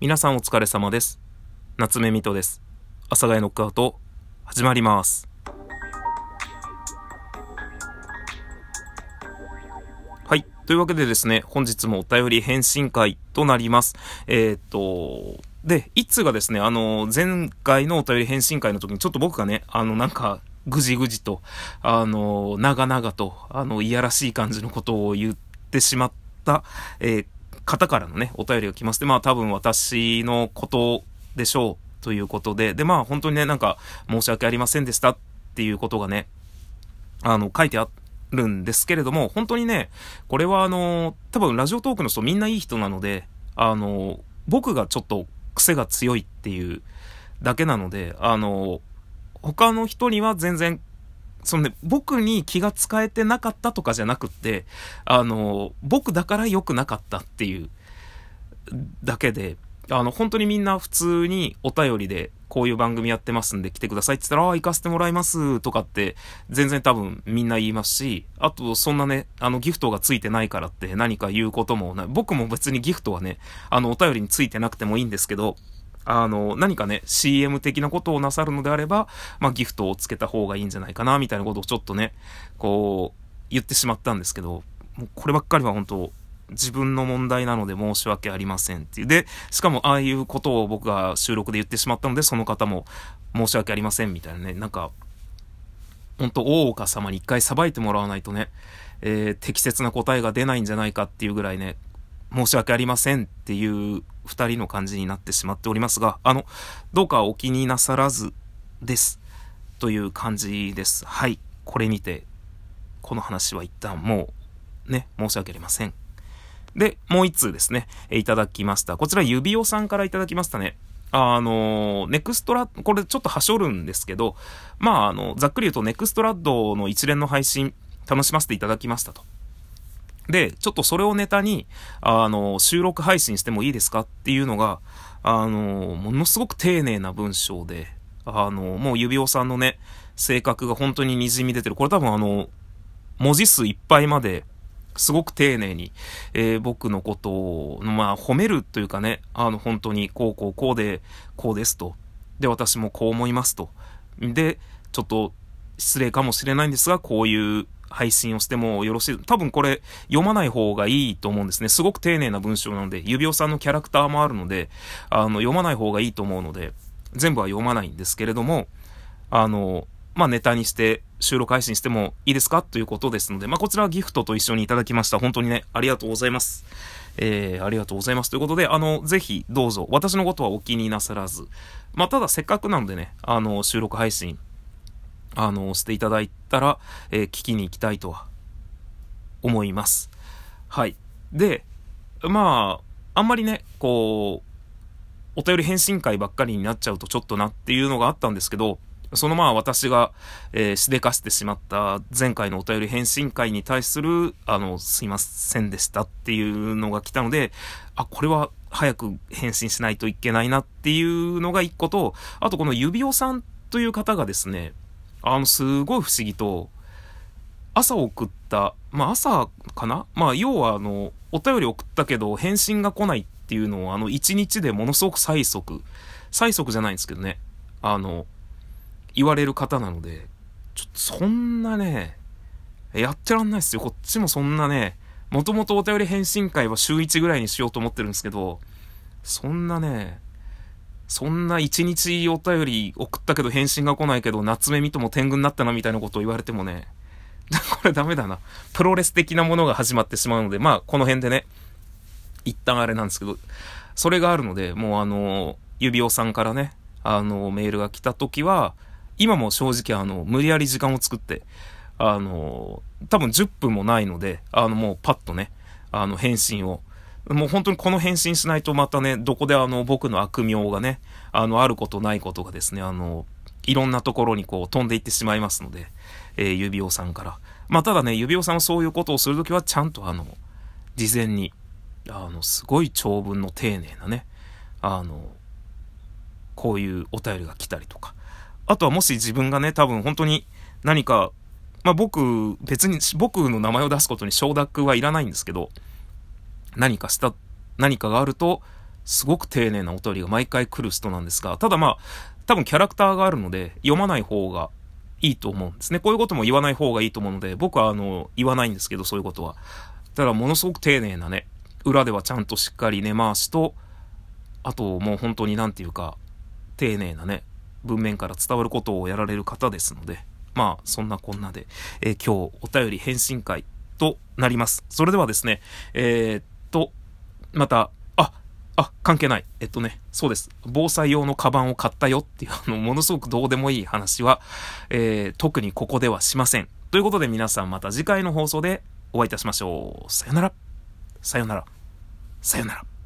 皆さんお疲れ様です。夏目みとです。阿佐ヶ谷ノックアウト、始まります。はい。というわけでですね、本日もお便り返信会となります。えー、っと、で、一通がですね、あの、前回のお便り返信会の時にちょっと僕がね、あの、なんか、ぐじぐじと、あの、長々と、あの、いやらしい感じのことを言ってしまった、えー方からのね、お便りが来まして、まあ多分私のことでしょうということで、でまあ本当にね、なんか申し訳ありませんでしたっていうことがね、あの、書いてあるんですけれども、本当にね、これはあの、多分ラジオトークの人みんないい人なので、あの、僕がちょっと癖が強いっていうだけなので、あの、他の人には全然そのね、僕に気が使えてなかったとかじゃなくって、あの、僕だから良くなかったっていうだけで、あの、本当にみんな普通にお便りで、こういう番組やってますんで来てくださいって言ったら、ああ、行かせてもらいますとかって、全然多分みんな言いますし、あと、そんなね、あの、ギフトがついてないからって何か言うこともない。僕も別にギフトはね、あの、お便りについてなくてもいいんですけど、あの、何かね、CM 的なことをなさるのであれば、まあ、ギフトをつけた方がいいんじゃないかな、みたいなことをちょっとね、こう、言ってしまったんですけど、もうこればっかりは本当自分の問題なので申し訳ありませんっていう。で、しかもああいうことを僕が収録で言ってしまったので、その方も申し訳ありませんみたいなね、なんか、本当大岡様に一回裁いてもらわないとね、えー、適切な答えが出ないんじゃないかっていうぐらいね、申し訳ありませんっていう二人の感じになってしまっておりますが、あの、どうかお気になさらずです。という感じです。はい。これにて、この話は一旦もう、ね、申し訳ありません。で、もう一通ですね、いただきました。こちら、指輪さんからいただきましたね。あの、ネクストラこれちょっとはしょるんですけど、まあ、あの、ざっくり言うと、ネクストラッドの一連の配信、楽しませていただきましたと。で、ちょっとそれをネタに、あの、収録配信してもいいですかっていうのが、あの、ものすごく丁寧な文章で、あの、もう指輪さんのね、性格が本当に滲み出てる。これ多分あの、文字数いっぱいまで、すごく丁寧に、えー、僕のことを、まあ、褒めるというかね、あの、本当に、こうこうこうで、こうですと。で、私もこう思いますと。で、ちょっと、失礼かもしれないんですが、こういう配信をしてもよろしい。多分これ読まない方がいいと思うんですね。すごく丁寧な文章なので、指輪さんのキャラクターもあるので、あの、読まない方がいいと思うので、全部は読まないんですけれども、あの、まあ、ネタにして収録配信してもいいですかということですので、まあ、こちらはギフトと一緒にいただきました。本当にね、ありがとうございます。えー、ありがとうございます。ということで、あの、ぜひどうぞ、私のことはお気になさらず、まあ、ただせっかくなのでね、あの、収録配信あの、していただいたら、えー、聞きに行きたいとは思います。はい。で、まあ、あんまりね、こう、お便り返信会ばっかりになっちゃうとちょっとなっていうのがあったんですけど、そのまあ私が、えー、しでかしてしまった前回のお便り返信会に対する、あの、すいませんでしたっていうのが来たので、あ、これは早く返信しないといけないなっていうのが一個と、あとこの指輪さんという方がですね、あの、すごい不思議と、朝送った、まあ朝かな？まあ要はあの、お便り送ったけど返信が来ないっていうのをあの、1日でものすごく催促、催促じゃないんですけどね、あの、言われる方なので、ちょっとそんなね、やってらんないっすよ。こっちもそんなね、もともとお便り返信会は週1ぐらいにしようと思ってるんですけど、そんなね、そんな一日お便り送ったけど返信が来ないけど、夏目見とも天狗になったなみたいなことを言われてもね、これダメだな。プロレス的なものが始まってしまうので、まあ、この辺でね、一旦あれなんですけど、それがあるので、もうあの、指輪さんからね、あの、メールが来た時は、今も正直あの、無理やり時間を作って、あの、多分10分もないので、あの、もうパッとね、あの、返信をもう本当にこの返信しないとまたね、どこであの僕の悪名がね、あの、あることないことがですね、あの、いろんなところにこう飛んでいってしまいますので、えー、指輪さんから。まあただね、指輪さんはそういうことをするときはちゃんとあの、事前に、あの、すごい長文の丁寧なね、あの、こういうお便りが来たりとか。あとはもし自分がね、多分本当に何か、まあ僕、別に僕の名前を出すことに承諾はいらないんですけど、何かした、何かがあると、すごく丁寧なお便りが毎回来る人なんですが、ただまあ、多分キャラクターがあるので、読まない方がいいと思うんですね。こういうことも言わない方がいいと思うので、僕はあの、言わないんですけど、そういうことは。ただ、ものすごく丁寧なね、裏ではちゃんとしっかり根回しと、あともう本当になんていうか、丁寧なね、文面から伝わることをやられる方ですので、まあ、そんなこんなで、えー、今日お便り返信会となります。それではですね、えー、と、また、あ、あ、関係ない。えっとね、そうです。防災用のカバンを買ったよっていう、あの、ものすごくどうでもいい話は、えー、特にここではしません。ということで皆さんまた次回の放送でお会いいたしましょう。さよなら。さよなら。さよなら。